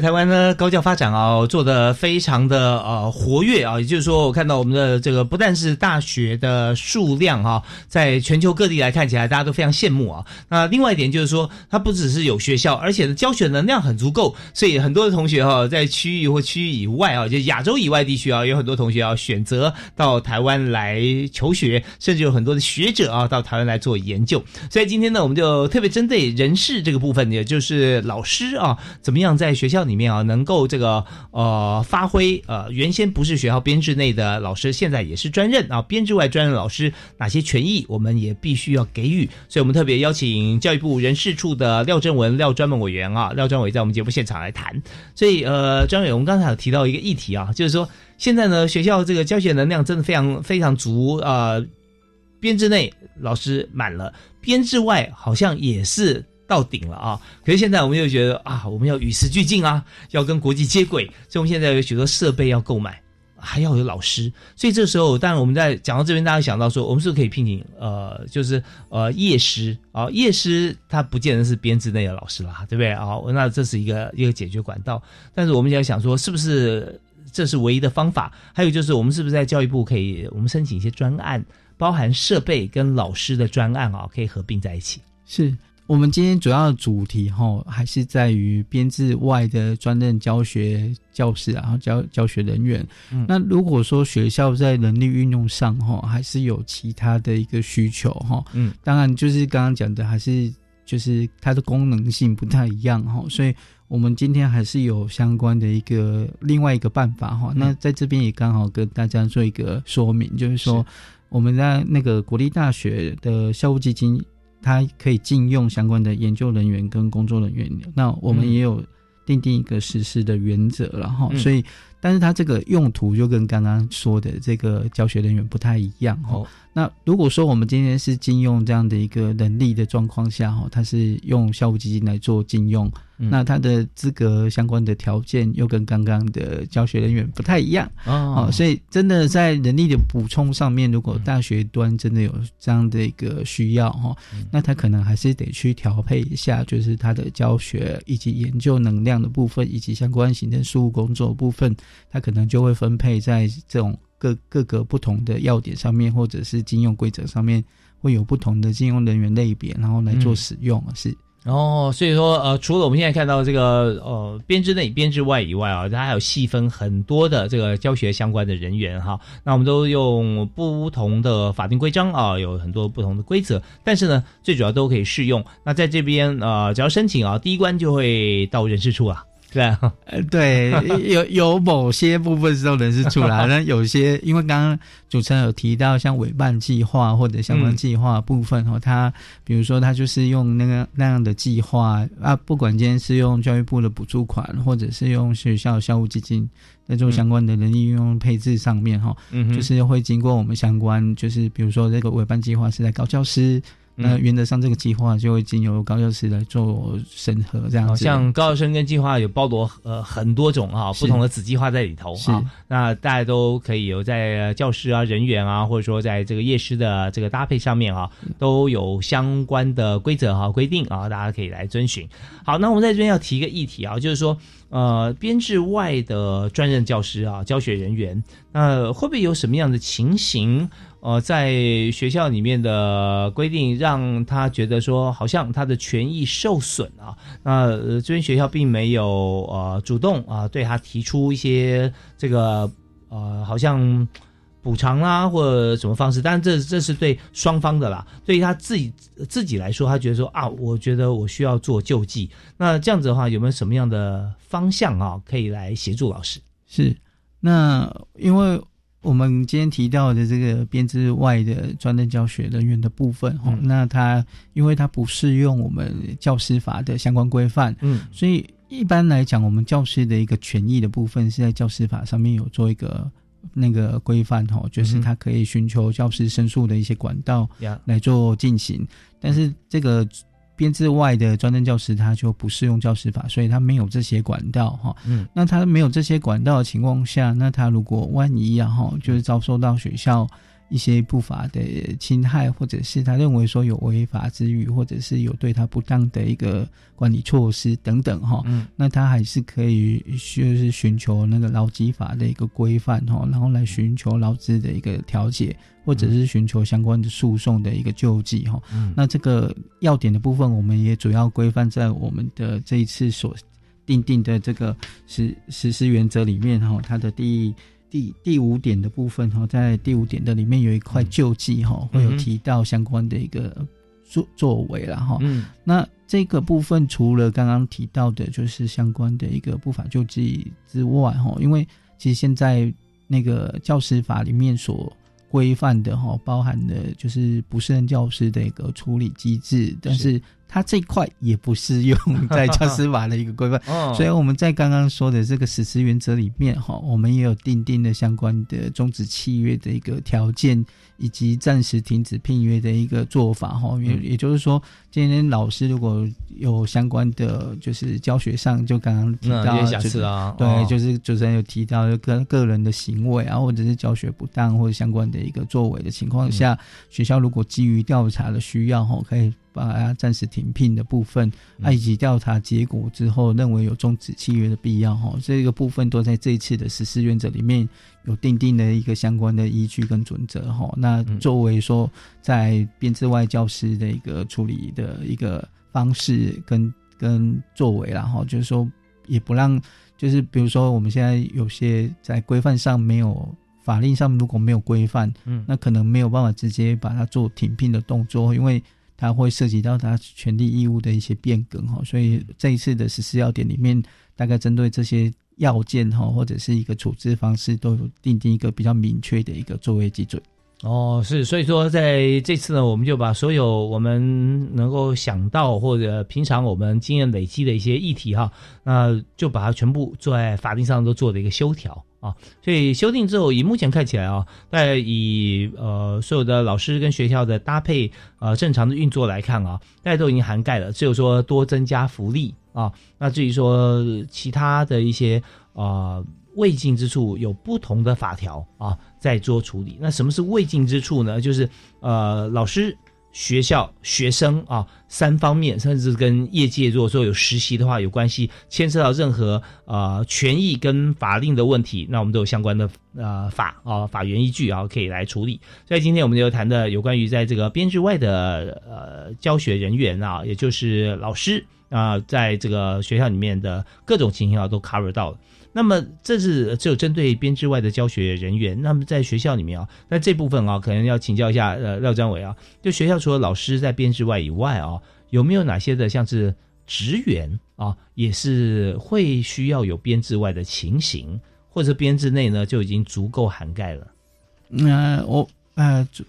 台湾呢，高教发展啊，做的非常的呃活跃啊，也就是说，我看到我们的这个不但是大学的数量哈、在全球各地来看起来，大家都非常羡慕啊。那另外一点就是说，它不只是有学校，而且教学能量很足够，所以很多的同学哈、在区域或区域以外啊，就亚洲以外地区啊，有很多同学啊选择到台湾来求学，甚至有很多的学者啊到台湾来做研究。所以今天呢，我们就特别针对人事这个部分，也就是老师啊，怎么样在学校里面啊，能够这个呃发挥呃原先不是学校编制内的老师，现在也是专任啊，编制外专任老师哪些权益我们也必须要给予。所以我们特别邀请教育部人事处的廖正文廖专门委员啊，廖专委在我们节目现场来谈。所以呃，专委，我们刚才有提到一个议题啊，就是说现在呢学校这个教学能量真的非常非常足呃。编制内老师满了，编制外好像也是到顶了啊。可是现在我们又觉得啊，我们要与时俱进啊，要跟国际接轨，所以我们现在有许多设备要购买，还要有老师。所以这时候，当然我们在讲到这边，大家想到说，我们是不是可以聘请呃，就是呃夜师啊，夜师他不见得是编制内的老师啦，对不对啊？那这是一个一个解决管道。但是我们现在想说，是不是这是唯一的方法？还有就是，我们是不是在教育部可以我们申请一些专案？包含设备跟老师的专案啊，可以合并在一起。是我们今天主要的主题哈，还是在于编制外的专任教学教师啊，然后教教学人员。嗯那如果说学校在人力运用上哈，还是有其他的一个需求哈，嗯，当然就是刚刚讲的，还是就是它的功能性不太一样哈，所以我们今天还是有相关的一个另外一个办法哈。那在这边也刚好跟大家做一个说明，就是说。我们在那个国立大学的校务基金，它可以禁用相关的研究人员跟工作人员。那我们也有定定一个实施的原则了哈，嗯所以但是它这个用途就跟刚刚说的这个教学人员不太一样哦。那如果说我们今天是禁用这样的一个能力的状况下，哈，它是用校务基金来做禁用，那它的资格相关的条件又跟刚刚的教学人员不太一样。哦。所以真的在人力的补充上面，如果大学端真的有这样的一个需要哈，那他可能还是得去调配一下，就是他的教学以及研究能量的部分，以及相关行政事务工作部分，他可能就会分配在这种各各个不同的要点上面，或者是禁用规则上面，会有不同的禁用人员类别，然后来做使用。是哦，所以说呃，除了我们现在看到这个呃编制内、编制外以外啊，它还有细分很多的这个教学相关的人员哈。那我们都用不同的法定规章啊，有很多不同的规则，但是呢，最主要都可以适用。那在这边呃，只要申请啊，第一关就会到人事处啊。对啊，呃，对，有有某些部分是都人事处啦，那有些因为刚刚主持人有提到，像委办计划或者相关计划部分哦，他比如说他就是用那个那样的计划啊，不管今天是用教育部的补助款，或者是用学校校务基金在做相关的人力运用配置上面哈，就是会经过我们相关，就是比如说这个委办计划是在高教师。那原则上，这个计划就会经由高教师来做审核，这样子。好像高校生跟计划有包罗呃很多种啊，不同的子计划在里头啊。那大家都可以有在教师啊、人员啊，或者说在这个夜师的这个搭配上面啊，都有相关的规则哈规定啊，大家可以来遵循。好，那我们在这边要提一个议题啊，就是说呃，编制外的专任教师啊、教学人员，那会不会有什么样的情形？呃，在学校里面的规定，让他觉得说好像他的权益受损啊。那、这边学校并没有呃主动啊、对他提出一些这个呃好像补偿啦或者什么方式，但这这是对双方的啦。对于他自己自己来说，他觉得说啊，我觉得我需要做救济。那这样子的话，有没有什么样的方向啊，可以来协助老师？是，那因为。我们今天提到的这个编制外的专任教学人员的部分，哈、嗯。那它因为它不适用我们教师法的相关规范，嗯，所以一般来讲，我们教师的一个权益的部分是在教师法上面有做一个那个规范，哈，就是他可以寻求教师申诉的一些管道呀。来做进行，但是这个。编制外的专任教师，他就不适用教师法，所以他没有这些管道哈。嗯，那他没有这些管道的情况下，那他如果万一然后就是遭受到学校一些不法的侵害，或者是他认为说有违法之余，或者是有对他不当的一个管理措施等等哈，嗯，那他还是可以就是寻求那个劳基法的一个规范哈，然后来寻求劳资的一个调解，或者是寻求相关的诉讼的一个救济哈。嗯。那这个要点的部分，我们也主要规范在我们的这一次所定定的这个实实施原则里面哈，它的第第第五点的部分哈，在第五点的里面有一块救济哈，会有提到相关的一个作作为了哈。嗯，那这个部分除了刚刚提到的，就是相关的一个不法救济之外哈，因为其实现在那个教师法里面所规范的哈，包含的就是不胜任教师的一个处理机制，但是它这一块也不适用在教师法的一个规范，哦。所以我们在刚刚说的这个实施原则里面哈，我们也有定定的相关的终止契约的一个条件，以及暂时停止聘约的一个做法哈，也、嗯。也就是说，今天老师如果有相关的就是教学上，就刚刚提到就是疵啊对，哦。就是主持人有提到个个人的行为啊，或者是教学不当或者相关的一个作为的情况下，学校如果基于调查的需要哈，可以把它暂时停聘的部分，啊以及调查结果之后认为有终止契约的必要哈，这个部分都在这一次的实施原则里面有定定的一个相关的依据跟准则哈。那作为说在编制外教师的一个处理的一个方式跟跟作为啦哈，就是说也不让，就是比如说我们现在有些在规范上没有。法令上如果没有规范，嗯那可能没有办法直接把它做停聘的动作，因为它会涉及到它权利义务的一些变更哈，所以这一次的实施要点里面，大概针对这些要件哈，或者是一个处置方式，都有定定一个比较明确的一个作为基准。哦，是，所以说在这次呢，我们就把所有我们能够想到或者平常我们经验累积的一些议题哈，那就把它全部做在法定上都做了一个修条啊。所以修订之后，以目前看起来啊，在以呃所有的老师跟学校的搭配呃正常的运作来看啊，大家都已经涵盖了，只有说多增加福利啊。那至于说其他的一些啊未尽之处，有不同的法条啊在做处理。那什么是未尽之处呢？就是呃老师。学校、学生啊，三方面，甚至跟业界，如果说有实习的话有关系，牵涉到任何呃权益跟法令的问题，那我们都有相关的呃法啊法源依据啊可以来处理。所以今天我们就谈的有关于在这个编制外的呃教学人员啊，也就是老师啊，在这个学校里面的各种情形啊都 cover 到了。那么这是只有针对编制外的教学人员。那么在学校里面啊，那这部分啊，可能要请教一下呃廖张伟啊。就学校除了老师在编制外以外啊，有没有哪些的像是职员啊，也是会需要有编制外的情形，或者编制内呢就已经足够涵盖了？那我呃主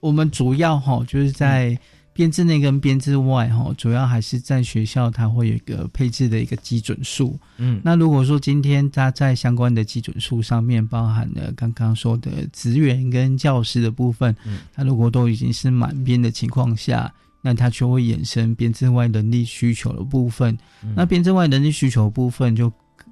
我们主要哈就是在。编制内跟编制外，哈，主要还是在学校，它会有一个配置的一个基准数。嗯，那如果说今天它在相关的基准数上面包含了刚刚说的职员跟教师的部分，嗯，它如果都已经是满编的情况下，那它就会衍生编制外能力需求的部分。那编制外能力需求部分就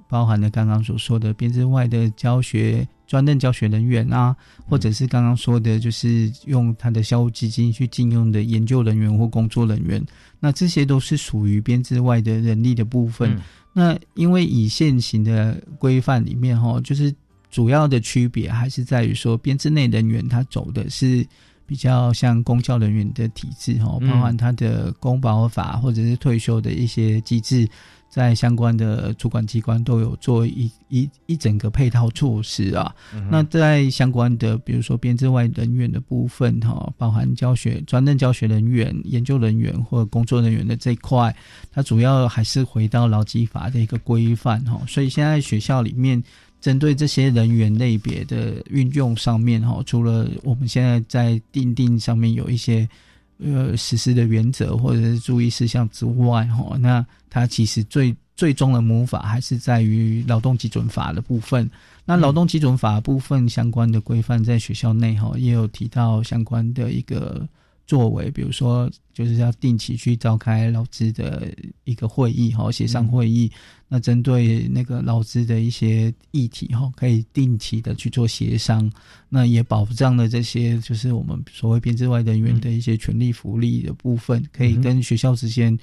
包含了刚刚所说的编制外的教学。专任教学人员啊，或者是刚刚说的，就是用他的校务基金去禁用的研究人员或工作人员，那这些都是属于编制外的人力的部分。那因为以现行的规范里面哈，就是主要的区别还是在于说，编制内人员他走的是比较像公教人员的体制哈，包含他的公保法或者是退休的一些机制。在相关的主管机关都有做一一一整个配套措施啊。那在相关的，比如说编制外人员的部分哈，包含教学专任教学人员、研究人员或工作人员的这一块，它主要还是回到劳基法的一个规范哈。所以现在学校里面针对这些人员类别的运用上面哈，除了我们现在在定定上面有一些。呃，实施的原则或者是注意事项之外，哈，那它其实最最终的母法还是在于劳动基准法的部分。那劳动基准法部分相关的规范，在学校内哈也有提到相关的一个。作为，比如说，就是要定期去召开劳资的一个会议，哈，协商会议。那针对那个劳资的一些议题，哈，可以定期的去做协商。那也保障了这些，就是我们所谓编制外人员的一些权利福利的部分，可以跟学校之间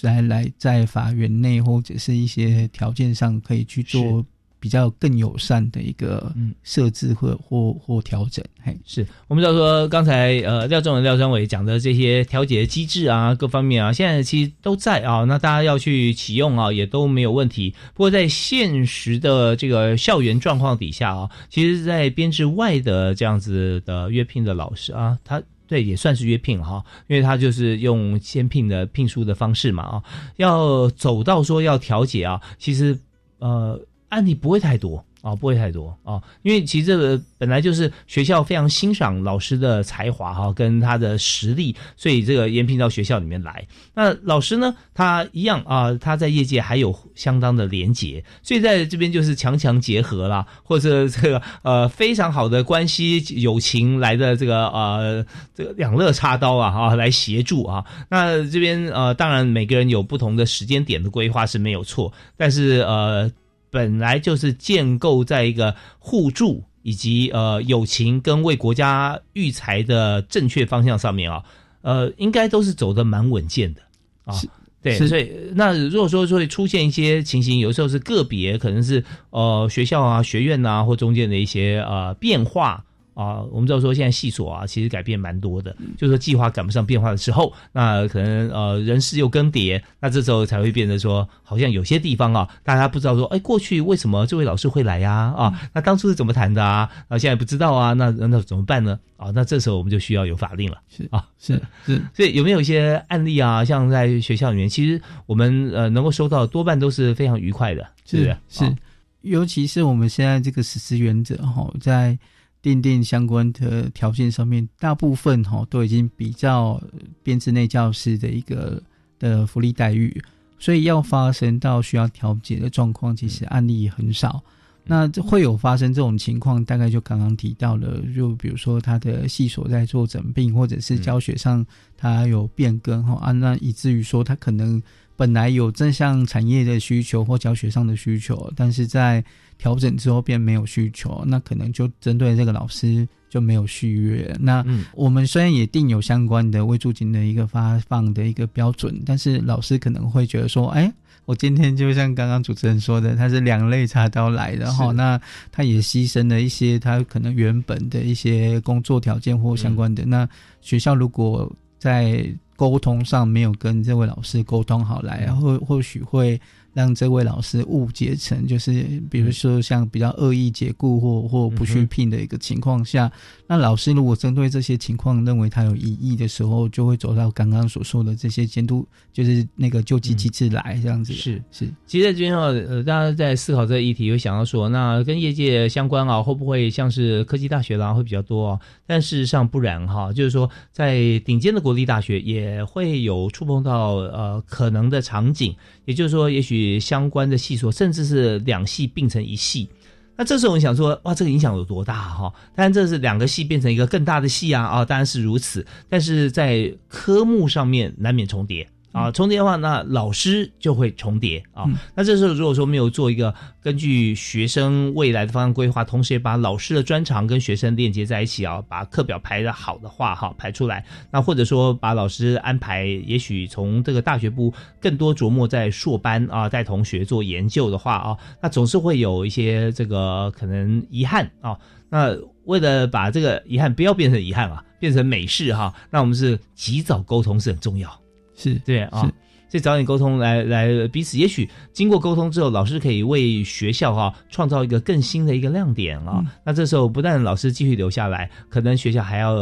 来来在法院内或者是一些条件上可以去做。比较更友善的一个设置或或或调整，嘿，是我们知道说刚才呃廖仲文廖张伟讲的这些调节机制啊，各方面啊，现在其实都在啊，那大家要去启用啊，也都没有问题。不过在现实的这个校园状况底下啊，其实，在编制外的这样子的约聘的老师啊，他对也算是约聘哈，因为他就是用先聘的聘书的方式嘛啊，要走到说要调解啊，其实呃。案例不会太多啊，不会太多啊，因为其实这个本来就是学校非常欣赏老师的才华哈，跟他的实力，所以这个延聘到学校里面来。那老师呢，他一样啊，他在业界还有相当的连结，所以在这边就是强强结合啦，或者这个呃非常好的关系友情来的这个呃这个两肋插刀啊啊来协助啊。那这边呃当然每个人有不同的时间点的规划是没有错，但是呃。本来就是建构在一个互助以及呃友情跟为国家育才的正确方向上面啊，呃，应该都是走的蛮稳健的啊。对，所以那如果说会出现一些情形，有时候是个别，可能是呃学校啊、学院啊或中间的一些呃变化。啊，我们知道说现在系所啊，其实改变蛮多的，就是说计划赶不上变化的时候，那可能呃人事又更迭，那这时候才会变得说，好像有些地方啊，大家不知道说，哎，过去为什么这位老师会来呀？啊，那当初是怎么谈的啊？啊，现在不知道啊，那那怎么办呢？啊，那这时候我们就需要有法令了，是啊，是是，所以有没有一些案例啊？像在学校里面，其实我们呃能够收到多半都是非常愉快的，是是，尤其是我们现在这个实施原则哈，在。定定相关的条件上面，大部分哈都已经比较编制内教师的一个的福利待遇，所以要发生到需要调解的状况，其实案例很少。那这会有发生这种情况，大概就刚刚提到了，就比如说他的系所在做整并，或者是教学上他有变更哈、啊，那以至于说他可能本来有正向产业的需求或教学上的需求，但是在调整之后便没有需求，那可能就针对这个老师就没有续约。那我们虽然也定有相关的未住金的一个发放的一个标准，但是老师可能会觉得说，哎。我今天就像刚刚主持人说的，他是两肋插刀来的哈，那他也牺牲了一些他可能原本的一些工作条件或相关的。那学校如果在沟通上没有跟这位老师沟通好来，或或许会让这位老师误解成就是比如说像比较恶意解雇或或不续聘的一个情况下，那老师如果针对这些情况认为他有异议的时候，就会走到刚刚所说的这些监督，就是那个救济机制来这样子。是是，其实在这边哈，呃，大家在思考这个议题，有想到说，那跟业界相关啊，会不会像是科技大学啦会比较多啊？但事实上不然哈，就是说在顶尖的国立大学也会有触碰到呃可能的场景，也就是说，也许相关的系所甚至是两系并成一系。那这时候我们想说，哇，这个影响有多大哈？当然这是两个系变成一个更大的系啊啊，当然是如此。但是在科目上面难免重叠啊，重叠的话，那老师就会重叠啊。那这时候如果说没有做一个根据学生未来的方向规划，同时也把老师的专长跟学生链接在一起啊，把课表排的好的话哈，排出来。那或者说把老师安排，也许从这个大学部更多琢磨在硕班啊，带同学做研究的话啊，那总是会有一些这个可能遗憾啊。那为了把这个遗憾不要变成遗憾啊，变成美事哈，那我们是及早沟通是很重要。是对啊，所以早点沟通来来彼此，也许经过沟通之后，老师可以为学校哈创造一个更新的一个亮点啊。那这时候不但老师继续留下来，可能学校还要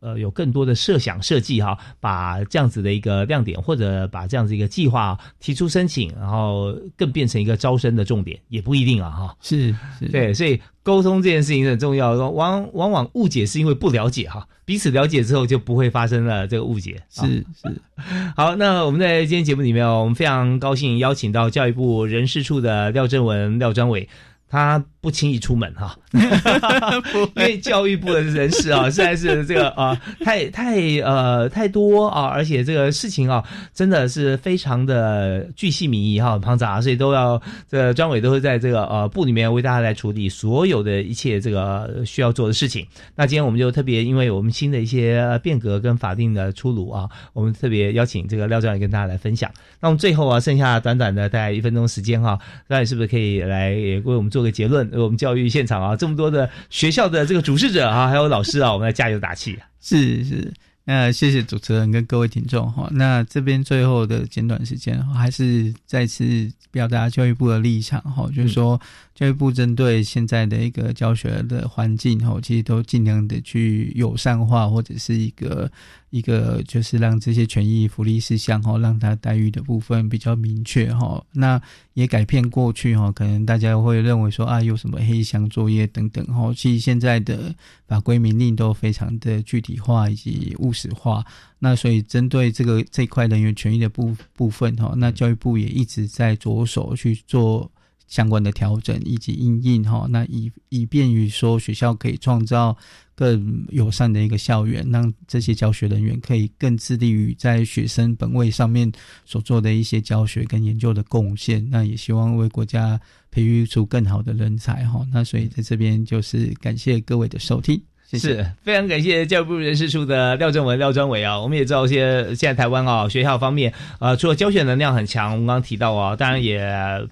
呃有更多的设想设计哈，把这样子的一个亮点或者把这样子一个计划提出申请，然后更变成一个招生的重点，也不一定啊哈。是是，对，所以沟通这件事情很重要。往往往误解是因为不了解哈，彼此了解之后就不会发生了这个误解。是是，好，那我们在今天节目里面哦，我们非常高兴邀请到教育部人事处的廖正文廖专委。他不轻易出门哈，因为教育部的人事啊，实在是这个啊，太太呃太多啊，而且这个事情啊，真的是非常的巨细靡遗哈，庞杂，所以都要这个专委都会在这个呃部里面为大家来处理所有的一切这个需要做的事情。那今天我们就特别，因为我们新的一些变革跟法定的出炉啊，我们特别邀请这个廖专委跟大家来分享。那我们最后啊，剩下短短的大概一分钟时间哈，那你是不是可以来为我们做个结论？我们教育现场啊，这么多的学校的这个主事者啊，还有老师啊，我们来加油打气。是是，那谢谢主持人跟各位听众哈。那这边最后的简短时间，还是再次表达教育部的立场哈，就是说教育部针对现在的一个教学的环境哈，其实都尽量的去友善化，或者是一个一个就是让这些权益福利事项哈，让他待遇的部分比较明确哈。那也改变过去哈，可能大家会认为说啊，有什么黑箱作业等等哈。其实现在的法规明令都非常的具体化以及务实化。那所以针对这个这块人员权益的部部分哈，那教育部也一直在着手去做相关的调整以及应应哈。那以以便于说学校可以创造更友善的一个校园，让这些教学人员可以更致力于在学生本位上面所做的一些教学跟研究的贡献。那也希望为国家培育出更好的人才哈。那所以在这边就是感谢各位的收听。是非常感谢教育部人事处的廖正文廖专委啊，我们也知道一些现在台湾啊学校方面呃除了教学能量很强，我们刚刚提到啊，当然也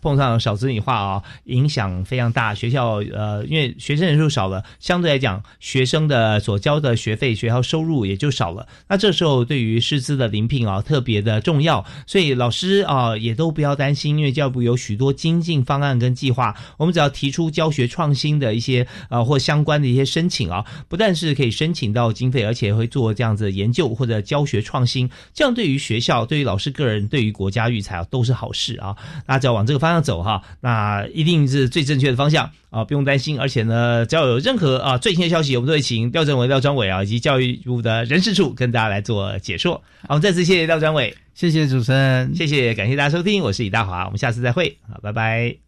碰上少子女化啊，影响非常大。学校呃因为学生人数少了，相对来讲学生的所交的学费、学校收入也就少了。那这时候对于师资的临聘啊特别的重要，所以老师啊也都不要担心，因为教育部有许多精进方案跟计划，我们只要提出教学创新的一些呃或相关的一些申请啊。不但是可以申请到经费，而且会做这样子的研究或者教学创新，这样对于学校、对于老师个人、对于国家育才啊都是好事啊！大家只要往这个方向走哈，那一定是最正确的方向啊，不用担心。而且呢，只要有任何啊最新的消息，我们都会请廖政委、廖专委啊以及教育部的人事处跟大家来做解说。好，我们再次谢谢廖专委，谢谢主持人，谢谢，感谢大家收听，我是李大华，我们下次再会，好，拜拜。